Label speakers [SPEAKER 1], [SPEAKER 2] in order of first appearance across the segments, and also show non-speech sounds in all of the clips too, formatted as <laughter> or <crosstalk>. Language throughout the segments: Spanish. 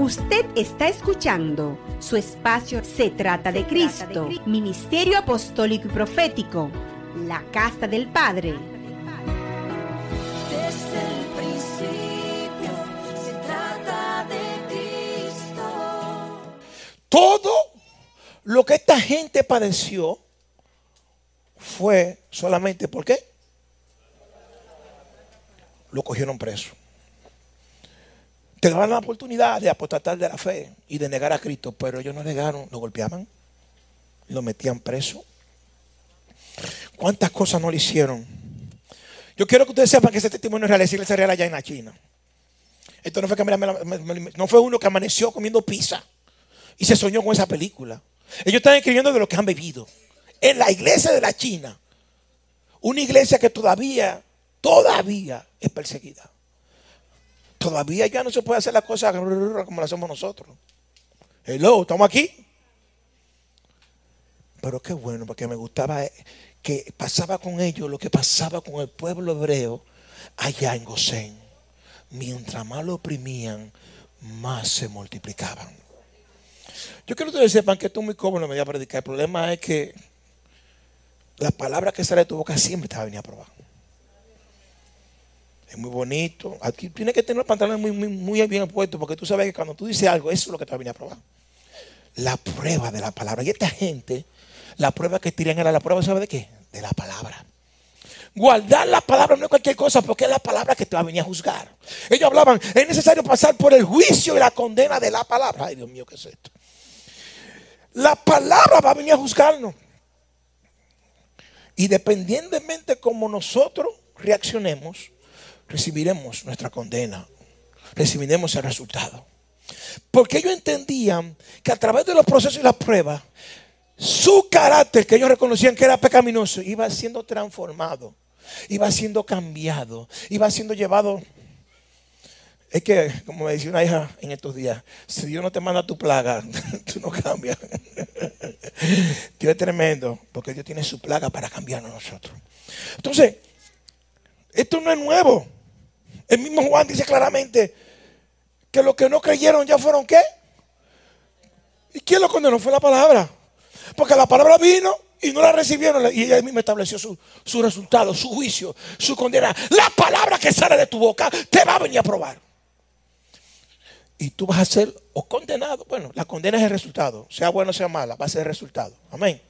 [SPEAKER 1] Usted está escuchando su espacio Se trata de Cristo, Ministerio Apostólico y Profético, la Casa del Padre.
[SPEAKER 2] Desde el principio se trata de Cristo.
[SPEAKER 3] Todo lo que esta gente padeció fue solamente ¿por qué? Lo cogieron preso. Te daban la oportunidad de apostatar de la fe y de negar a Cristo, pero ellos no negaron, lo golpeaban, lo metían preso. ¿Cuántas cosas no le hicieron? Yo quiero que ustedes sepan que ese testimonio es real, es iglesia real allá en la China. Esto no fue, que no fue uno que amaneció comiendo pizza y se soñó con esa película. Ellos están escribiendo de lo que han vivido. En la iglesia de la China, una iglesia que todavía, todavía es perseguida. Todavía ya no se puede hacer las cosas como las hacemos nosotros. Hello, estamos aquí. Pero qué bueno, porque me gustaba eh, que pasaba con ellos lo que pasaba con el pueblo hebreo allá en Gosén. Mientras más lo oprimían, más se multiplicaban. Yo quiero que ustedes sepan que esto es muy cómodo me voy a predicar. El problema es que la palabra que sale de tu boca siempre te va a venir a probar. Es muy bonito. Aquí tienes que tener los pantalones muy, muy, muy bien puestos porque tú sabes que cuando tú dices algo, eso es lo que te va a venir a probar. La prueba de la palabra. Y esta gente, la prueba que tiran era la prueba, ¿sabe de qué? De la palabra. Guardar la palabra no es cualquier cosa porque es la palabra que te va a venir a juzgar. Ellos hablaban, es necesario pasar por el juicio y la condena de la palabra. Ay, Dios mío, ¿qué es esto? La palabra va a venir a juzgarnos. Y dependientemente como nosotros reaccionemos, recibiremos nuestra condena, recibiremos el resultado. Porque ellos entendían que a través de los procesos y las pruebas, su carácter que ellos reconocían que era pecaminoso iba siendo transformado, iba siendo cambiado, iba siendo llevado. Es que, como me decía una hija en estos días, si Dios no te manda tu plaga, <laughs> tú no cambias. <laughs> Dios es tremendo, porque Dios tiene su plaga para cambiarnos a nosotros. Entonces, esto no es nuevo. El mismo Juan dice claramente que los que no creyeron ya fueron qué? ¿Y quién lo condenó? Fue la palabra. Porque la palabra vino y no la recibieron y ella misma estableció su, su resultado, su juicio, su condena. La palabra que sale de tu boca te va a venir a probar. Y tú vas a ser o condenado. Bueno, la condena es el resultado. Sea bueno o sea mala, va a ser el resultado. Amén.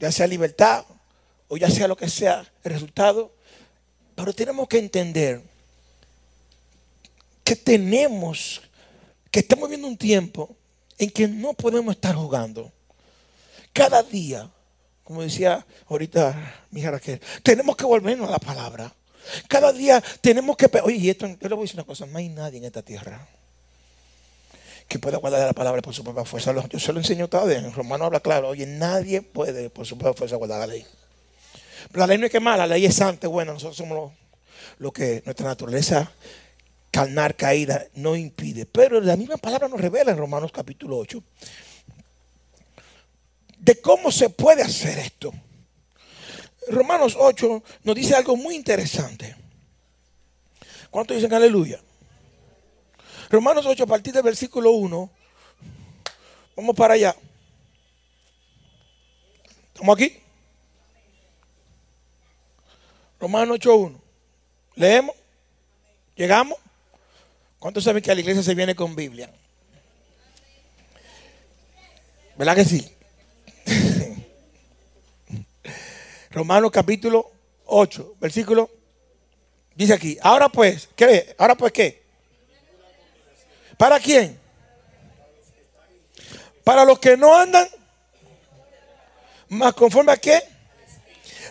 [SPEAKER 3] Ya sea libertad o ya sea lo que sea el resultado. Pero tenemos que entender que tenemos, que estamos viviendo un tiempo en que no podemos estar jugando. Cada día, como decía ahorita mi Raquel, tenemos que volvernos a la palabra. Cada día tenemos que... Oye, y esto, yo le voy a decir una cosa, no hay nadie en esta tierra que pueda guardar la palabra por su propia fuerza. Yo se lo enseño todavía, en Romano habla claro, oye, nadie puede por su propia fuerza guardar la ley. La ley no es que mala, la ley es santa, bueno, nosotros somos lo, lo que nuestra naturaleza carnal caída no impide. Pero la misma palabra nos revela en Romanos capítulo 8 de cómo se puede hacer esto. Romanos 8 nos dice algo muy interesante. ¿Cuántos dicen aleluya? Romanos 8 a partir del versículo 1. Vamos para allá. ¿Estamos aquí? Romanos 8.1. ¿Leemos? ¿Llegamos? ¿Cuántos saben que a la iglesia se viene con Biblia? ¿Verdad que sí? <laughs> Romanos capítulo 8, versículo. Dice aquí, ahora pues, ¿qué? ¿Ahora pues qué? ¿Para quién? Para los que no andan, más conforme a qué?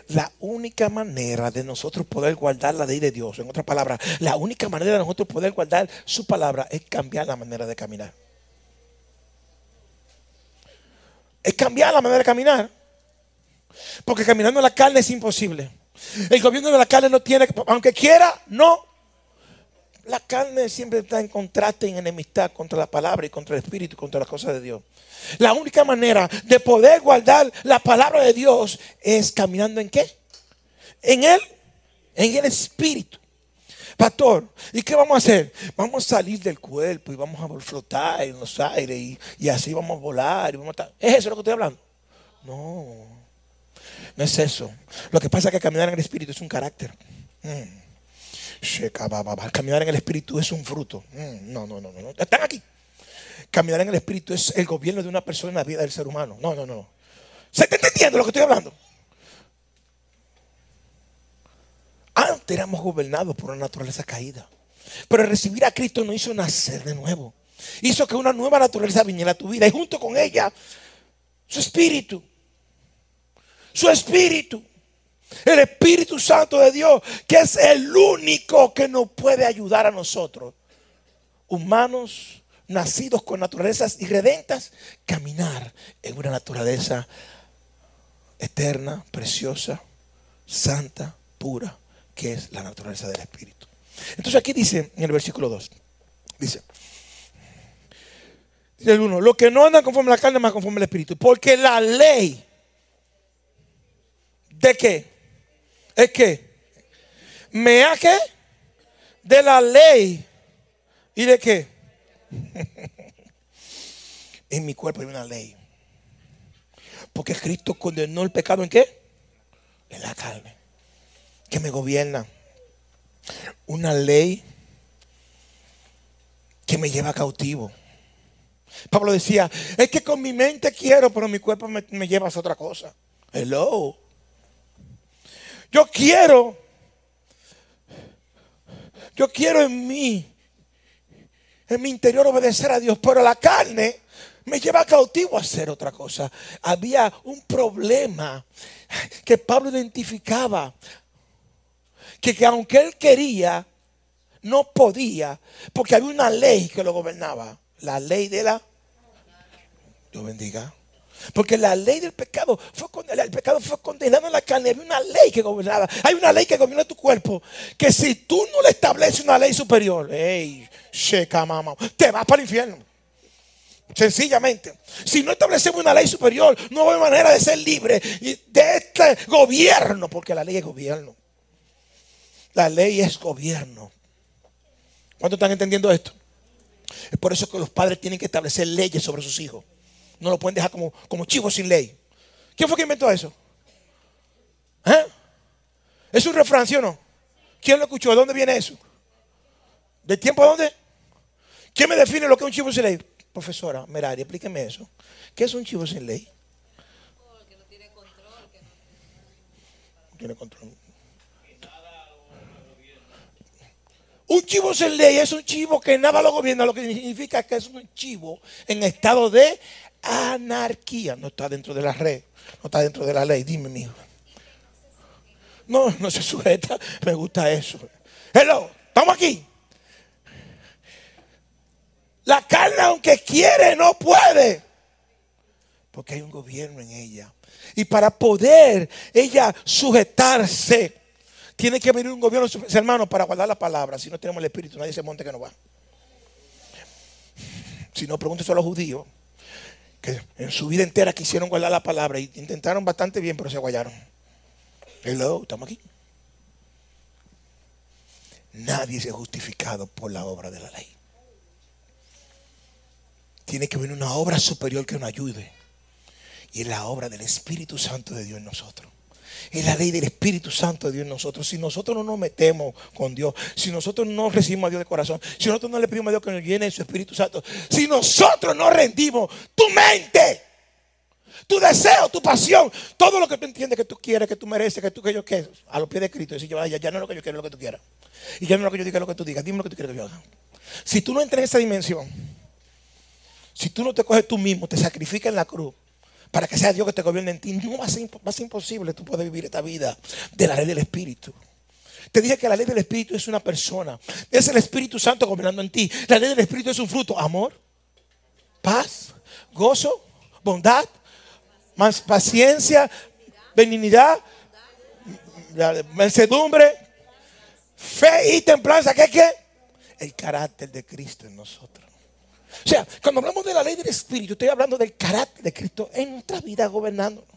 [SPEAKER 3] La única manera de nosotros poder guardar la ley de Dios, en otras palabras, la única manera de nosotros poder guardar su palabra es cambiar la manera de caminar. Es cambiar la manera de caminar. Porque caminando en la carne es imposible. El gobierno de la carne no tiene, aunque quiera, no. La carne siempre está en contraste en enemistad contra la palabra y contra el espíritu y contra las cosas de Dios. La única manera de poder guardar la palabra de Dios es caminando en qué? En Él, en el espíritu. Pastor, ¿y qué vamos a hacer? Vamos a salir del cuerpo y vamos a flotar en los aires y, así vamos a volar. y vamos a ¿Es eso lo que estoy hablando? No, no es eso. Lo que pasa es que caminar en el Espíritu es un carácter. Mm. Caminar en el Espíritu es un fruto. Mm, No, no, no, no, no. Están aquí. Caminar en el Espíritu es el gobierno de una persona en la vida del ser humano. No, no, no. ¿Se está entendiendo lo que estoy hablando? Antes éramos gobernados por una naturaleza caída. Pero recibir a Cristo nos hizo nacer de nuevo. Hizo que una nueva naturaleza viniera a tu vida y junto con ella su espíritu. Su espíritu. El Espíritu Santo de Dios, que es el único que nos puede ayudar a nosotros, humanos nacidos con naturalezas irredentas, caminar en una naturaleza eterna, preciosa, santa, pura, que es la naturaleza del Espíritu. Entonces aquí dice en el versículo 2, dice, dice el 1, lo que no andan conforme a la carne, más conforme al Espíritu, porque la ley de qué? Es que me ha que de la ley y de qué? <laughs> en mi cuerpo hay una ley. Porque Cristo condenó el pecado en qué? En la carne. Que me gobierna. Una ley que me lleva cautivo. Pablo decía, es que con mi mente quiero, pero mi cuerpo me, me lleva a otra cosa. Hello. Yo quiero, yo quiero en mí, en mi interior obedecer a Dios, pero la carne me lleva cautivo a hacer otra cosa. Había un problema que Pablo identificaba, que, que aunque él quería, no podía, porque había una ley que lo gobernaba, la ley de la... Dios bendiga. Porque la ley del pecado fue condenada, el pecado fue condenado en la carne. Había una ley que gobernaba. Hay una ley que gobierna tu cuerpo. Que si tú no le estableces una ley superior, hey, sheka mama, te vas para el infierno. Sencillamente. Si no establecemos una ley superior, no hay manera de ser libre de este gobierno. Porque la ley es gobierno. La ley es gobierno. ¿Cuántos están entendiendo esto? Es por eso que los padres tienen que establecer leyes sobre sus hijos. No lo pueden dejar como, como chivos sin ley. ¿Quién fue que inventó eso? ¿Eh? ¿Es un refrán, sí o no? ¿Quién lo escuchó? ¿De dónde viene eso? ¿De tiempo a dónde? ¿Quién me define lo que es un chivo sin ley? Profesora Merari, explíqueme eso. ¿Qué es un chivo sin ley? No tiene control. Un chivo sin ley es un chivo que nada lo gobierna, lo que significa que es un chivo en estado de anarquía. No está dentro de la red, no está dentro de la ley. Dime, mijo. No, no se sujeta. Me gusta eso. Hello, estamos aquí. La carne, aunque quiere, no puede. Porque hay un gobierno en ella. Y para poder ella sujetarse, tiene que venir un gobierno, hermano, para guardar la palabra. Si no tenemos el Espíritu, nadie se monte que no va. Si no, pregúntese a los judíos que en su vida entera quisieron guardar la palabra y intentaron bastante bien, pero se guayaron. Hello, estamos aquí. Nadie se ha justificado por la obra de la ley. Tiene que venir una obra superior que nos ayude. Y es la obra del Espíritu Santo de Dios en nosotros. Es la ley del Espíritu Santo de Dios en nosotros. Si nosotros no nos metemos con Dios, si nosotros no recibimos a Dios de corazón, si nosotros no le pedimos a Dios que nos llene de su Espíritu Santo, si nosotros no rendimos tu mente, tu deseo, tu pasión, todo lo que tú entiendes que tú quieres, que tú mereces, que tú que yo quiero, a los pies de Cristo, decir, ya, ya no es lo que yo quiero, es lo que tú quieras. Y ya no es lo que yo diga, es lo que tú digas. Dime lo que tú quieres que yo haga. Si tú no entras en esa dimensión, si tú no te coges tú mismo, te sacrificas en la cruz para que sea Dios que te gobierne en ti, no va a ser, imposible tú poder vivir esta vida de la ley del Espíritu. Te dije que la ley del Espíritu es una persona. Es el Espíritu Santo gobernando en ti. La ley del Espíritu es un fruto. Amor, paz, gozo, bondad, más paciencia, benignidad, mansedumbre, fe y templanza. ¿Qué qué? El carácter de Cristo en nosotros. O sea, cuando hablamos de la ley del Espíritu, estoy hablando del carácter de Cristo en nuestra vida gobernándonos.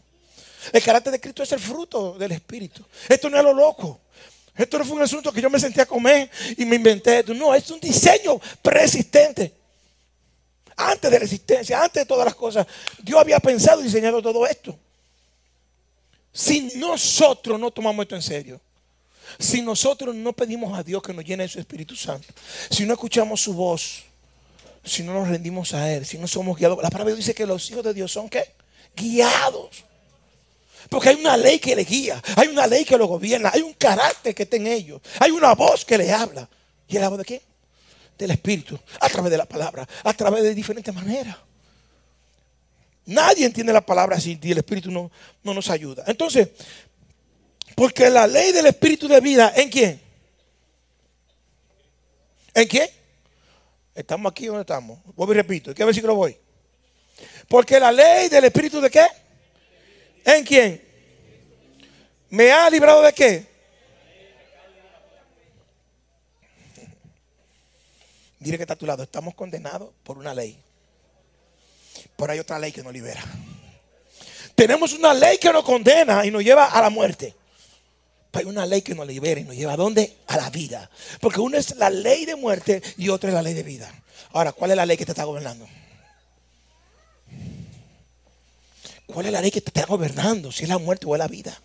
[SPEAKER 3] El carácter de Cristo es el fruto del Espíritu. Esto no es lo loco. Esto no fue un asunto que yo me senté a comer y me inventé. No, es un diseño preexistente. Antes de la existencia, antes de todas las cosas, Dios había pensado y diseñado todo esto. Si nosotros no tomamos esto en serio, si nosotros no pedimos a Dios que nos llene de su Espíritu Santo, si no escuchamos su voz, si no nos rendimos a Él, si no somos guiados, la palabra dice que los hijos de Dios son qué? Guiados. Porque hay una ley que le guía, hay una ley que lo gobierna, hay un carácter que está en ellos, hay una voz que le habla. ¿Y el habla de qué? Del Espíritu, a través de la palabra, a través de diferentes maneras. Nadie entiende la palabra si el Espíritu no, no nos ayuda. Entonces, porque la ley del Espíritu de vida, ¿en quién? ¿En quién? ¿Estamos aquí no estamos? Voy y repito, ¿en qué versículo voy? Porque la ley del Espíritu de qué? ¿En quién? ¿Me ha librado de qué? Dile que está a tu lado, estamos condenados por una ley. Pero hay otra ley que nos libera. Tenemos una ley que nos condena y nos lleva a la muerte. Hay una ley que nos libera y nos lleva a dónde? A la vida. Porque una es la ley de muerte y otra es la ley de vida. Ahora, ¿cuál es la ley que te está gobernando? ¿Cuál es la ley que te está gobernando? Si es la muerte o es la vida.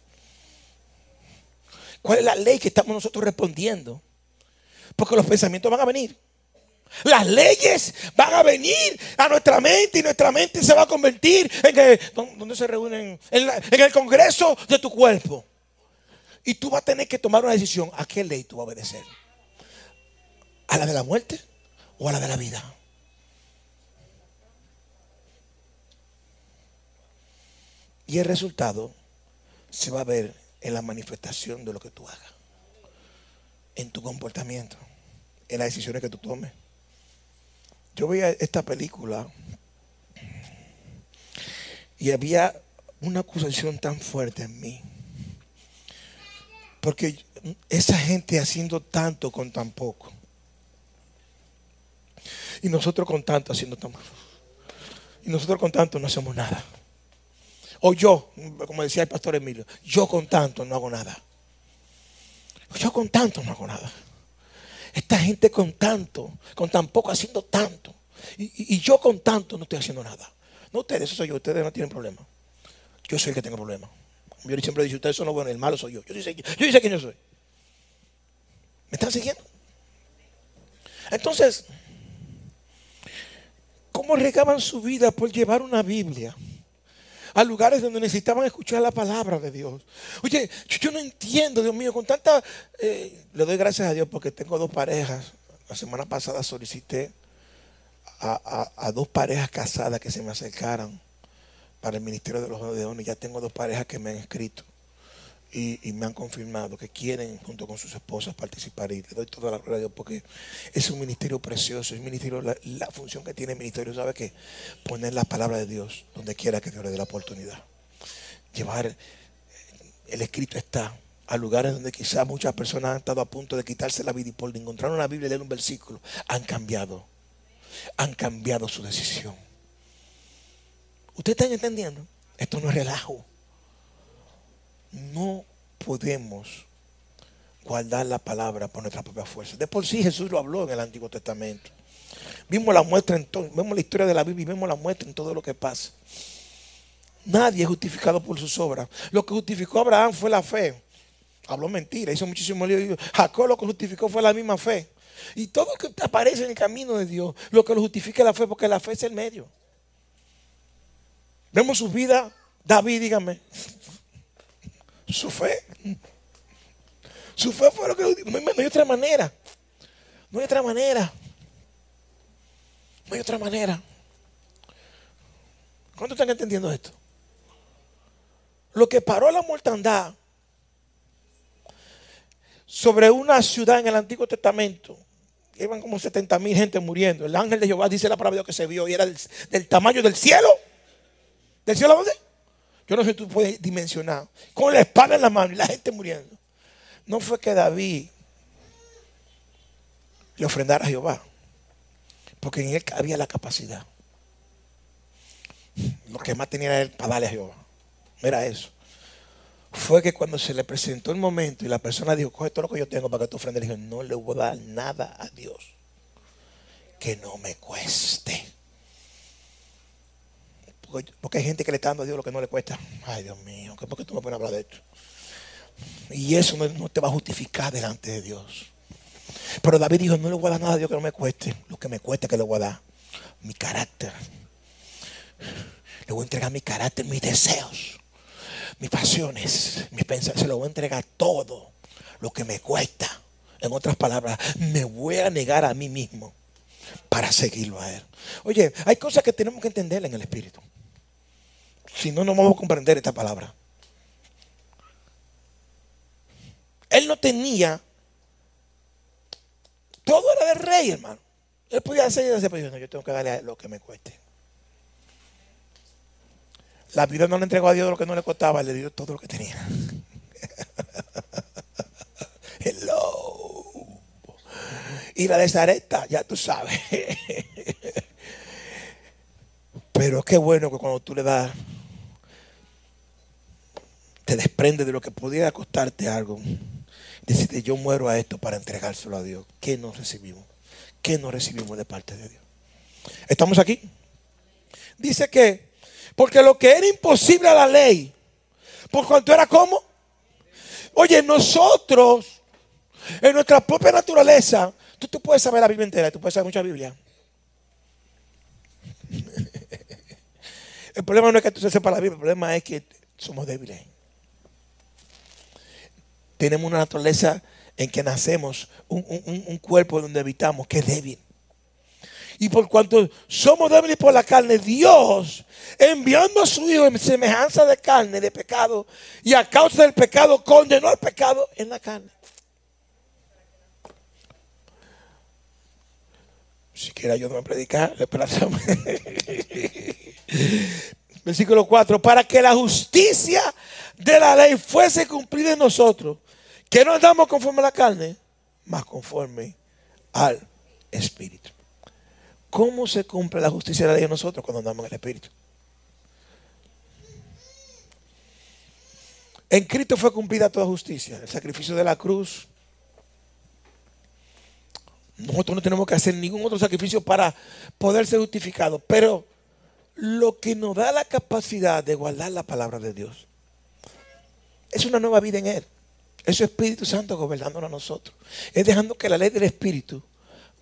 [SPEAKER 3] ¿Cuál es la ley que estamos nosotros respondiendo? Porque los pensamientos van a venir. Las leyes van a venir a nuestra mente y nuestra mente se va a convertir en que, donde se reúnen en, en el congreso de tu cuerpo. Y tú vas a tener que tomar una decisión. ¿A qué ley tú vas a obedecer? ¿A la de la muerte o a la de la vida? Y el resultado se va a ver en la manifestación de lo que tú hagas, en tu comportamiento, en las decisiones que tú tomes. Yo veía esta película y había una acusación tan fuerte en mí. Porque esa gente haciendo tanto con tan poco. Y nosotros con tanto haciendo tan poco. Y nosotros con tanto no hacemos nada. O yo, como decía el pastor Emilio, yo con tanto no hago nada. Yo con tanto no hago nada. Esta gente con tanto, con tan poco haciendo tanto. Y, yo con tanto no estoy haciendo nada. No ustedes, eso soy yo, ustedes no tienen problema. Yo soy el que tengo problema. Yo siempre dicho, ustedes son los buenos, el malo soy yo. Yo sé, yo quién yo soy. ¿Me están siguiendo? Entonces, ¿cómo regaban su vida por llevar una Biblia? a lugares donde necesitaban escuchar la palabra de Dios. Oye, yo, no entiendo, Dios mío, con tanta... Eh, le doy gracias a Dios porque tengo dos parejas. La semana pasada solicité a, a dos parejas casadas que se me acercaran para el Ministerio de los Odeones. Ya tengo dos parejas que me han escrito y, me han confirmado que quieren, junto con sus esposas, participar. Y le doy toda la gloria a Dios porque es un ministerio precioso. Es ministerio, la, función que tiene el ministerio, ¿sabe qué? Poner la palabra de Dios donde quiera que Dios le dé la oportunidad. Llevar el escrito está a lugares donde quizás muchas personas han estado a punto de quitarse la vida y por encontrar una Biblia y leer un versículo, han cambiado. Han cambiado su decisión. ¿Ustedes están entendiendo? Esto no es relajo. No podemos guardar la palabra por nuestra propia fuerza. De por sí Jesús lo habló en el Antiguo Testamento. Vimos la muestra en todo, vemos la historia de la Biblia y vemos la muestra en todo lo que pasa. Nadie es justificado por sus obras. Lo que justificó a Abraham fue la fe. Habló mentira, hizo muchísimo lío. Jacob lo que justificó fue la misma fe. Y todo lo que aparece en el camino de Dios, lo que lo justifica es la fe, porque la fe es el medio. Vemos su vida, David, dígame, su fe. Su fe fue lo que no, hay otra manera. No hay otra manera. No hay otra manera. ¿Cuántos están entendiendo esto? Lo que paró la mortandad sobre una ciudad en el Antiguo Testamento, iban como 70 mil gente muriendo. El ángel de Jehová dice la palabra que se vio y era del, del tamaño del cielo. ¿Del cielo a dónde? Yo no sé si tú puedes dimensionar. Con la espada en la mano y la gente muriendo. No fue que David le ofrendara a Jehová. Porque en él había la capacidad. Lo que más tenía era él para darle a Jehová. Era eso. fue que cuando se le presentó el momento y la persona dijo, coge todo lo que yo tengo para que tú ofrendas, le dijo, no le voy a dar nada a Dios que no me cueste. Porque, hay gente que le está dando a Dios lo que no le cuesta. Ay, Dios mío, ¿por qué tú me pones a hablar de esto? Y eso no, no te va a justificar delante de Dios. Pero David dijo, no le voy a dar nada a Dios que no me cueste. Lo que me cueste que le voy a dar. Mi carácter. Le voy a entregar mi carácter, mis deseos, mis pasiones, mis pensamientos. Se lo voy a entregar todo lo que me cuesta. En otras palabras, me voy a negar a mí mismo para seguirlo a Él. Oye, hay cosas que tenemos que entender en el Espíritu. Si no, no vamos a comprender esta palabra. Él no tenía. Todo era del rey, hermano. Él podía hacer y yo, no, yo tengo que darle lo que me cueste. La vida no le entregó a Dios lo que no le costaba, le dio todo lo que tenía. <laughs> Hello. Y la desareta, ya tú sabes. <laughs> Pero qué bueno que cuando tú le das, te desprende de lo que pudiera costarte algo. Decirte, yo muero a esto para entregárselo a Dios. ¿Qué nos recibimos? ¿Qué nos recibimos de parte de Dios? ¿Estamos aquí? Dice que, porque lo que era imposible a la ley, por cuanto era como, oye, nosotros, en nuestra propia naturaleza, tú, tú puedes saber la Biblia entera, tú puedes saber mucha Biblia. <laughs> El problema no es que tú se sepas la Biblia, el problema es que somos débiles. Tenemos una naturaleza en que nacemos, un, un- un cuerpo donde habitamos que es débil. Y por cuanto somos débiles por la carne, Dios, enviando a su Hijo en semejanza de carne, de pecado, y a causa del pecado, condenó al pecado en la carne. Si quiere ayúdame a predicar. <laughs> Versículo 4, para que la justicia de la ley fuese cumplida en nosotros, que no andamos conforme a la carne, más conforme al Espíritu. ¿Cómo se cumple la justicia de ley en nosotros cuando andamos en el Espíritu? En Cristo fue cumplida toda justicia, el sacrificio de la cruz. Nosotros no tenemos que hacer ningún otro sacrificio para poder ser justificados, pero lo que nos da la capacidad de guardar la palabra de Dios es una nueva vida en Él. Es su Espíritu Santo gobernándonos a nosotros. Es dejando que la ley del Espíritu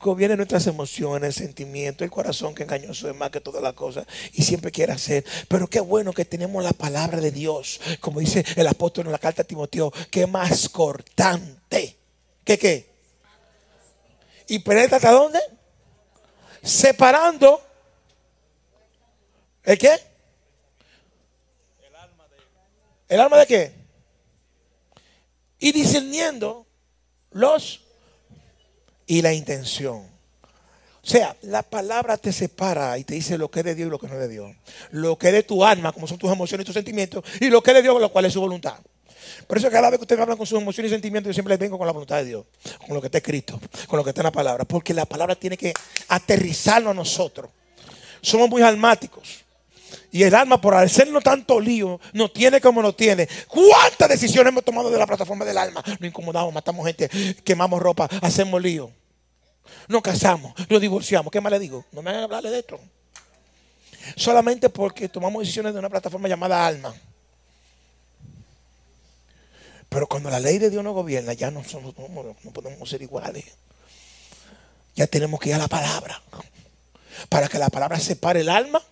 [SPEAKER 3] gobierne nuestras emociones, sentimientos, el corazón que engañoso es más que todas las cosas y siempre quiere hacer. Pero qué bueno que tenemos la palabra de Dios, como dice el apóstol en la carta a Timoteo, que es más cortante. ¿Qué qué? ¿Y penetra hasta dónde? Separando. ¿El qué? ¿El alma de qué? Y discerniendo los y la intención. O sea, la palabra te separa y te dice lo que es de Dios y lo que no es de Dios. Lo que es de tu alma, como son tus emociones y tus sentimientos, y lo que es de Dios, lo cual es su voluntad. Por eso cada vez que ustedes hablan con sus emociones y sentimientos, yo siempre les vengo con la voluntad de Dios, con lo que está escrito, con lo que está en la palabra. Porque la palabra tiene que aterrizarnos a nosotros. Somos muy almáticos. Y el alma, por hacernos tanto lío, no tiene como no tiene. ¿Cuántas decisiones hemos tomado de la plataforma del alma? Nos incomodamos, matamos gente, quemamos ropa, hacemos lío. Nos casamos, nos divorciamos. ¿Qué más le digo? No me hagan hablarle de esto. Solamente porque tomamos decisiones de una plataforma llamada alma. Pero cuando la ley de Dios nos gobierna, ya no, somos, no, no podemos ser iguales. Ya tenemos que ir a la palabra. Para que la palabra separe el alma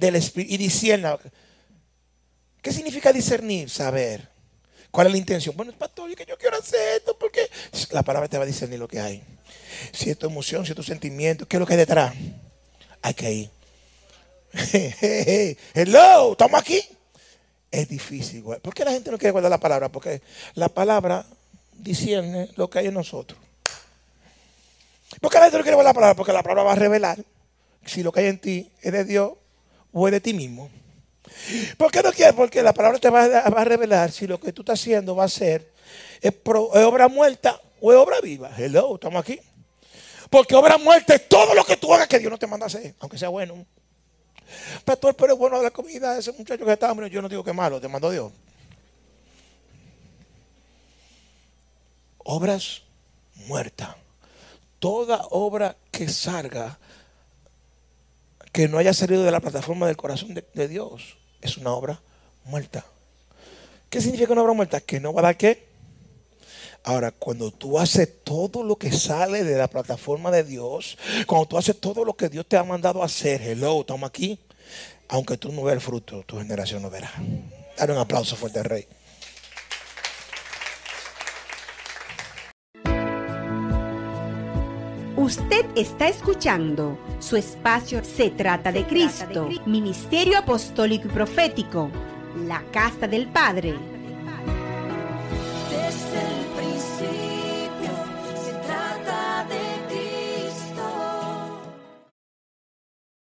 [SPEAKER 3] del espíritu y discierna. ¿Qué significa discernir? Saber. ¿Cuál es la intención? Bueno, pastor, es que yo quiero hacer esto porque la palabra te va a discernir lo que hay. Tu emoción, tu sentimiento, ¿qué es lo que hay detrás? Hay que ir. <laughs> Hello, estamos aquí. Es difícil. ¿Por qué la gente no quiere guardar la palabra? Porque la palabra discierne lo que hay en nosotros. ¿Por qué la gente no quiere guardar la palabra? Porque la palabra va a revelar si lo que hay en ti es de Dios o es de ti mismo. ¿Por qué no quieres? Porque la palabra te va a, revelar si lo que tú estás haciendo va a ser obra muerta o es obra viva. Hello, estamos aquí. Porque obra muerta es todo lo que tú hagas que Dios no te manda a hacer, aunque sea bueno. Pastor, pero es bueno la comida ese muchacho que está hambre. Yo no digo que malo, te mandó Dios. Obras muertas. Toda obra que salga que no haya salido de la plataforma del corazón de, Dios, es una obra muerta. ¿Qué significa una obra muerta? Que no va a dar qué. Ahora, cuando tú haces todo lo que sale de la plataforma de Dios, cuando tú haces todo lo que Dios te ha mandado a hacer, hello, toma aquí, aunque tú no veas el fruto, tu generación no verá. Dale un aplauso fuerte al rey.
[SPEAKER 1] Usted está escuchando su espacio Se trata de Cristo, Ministerio Apostólico y Profético, la Casa del Padre.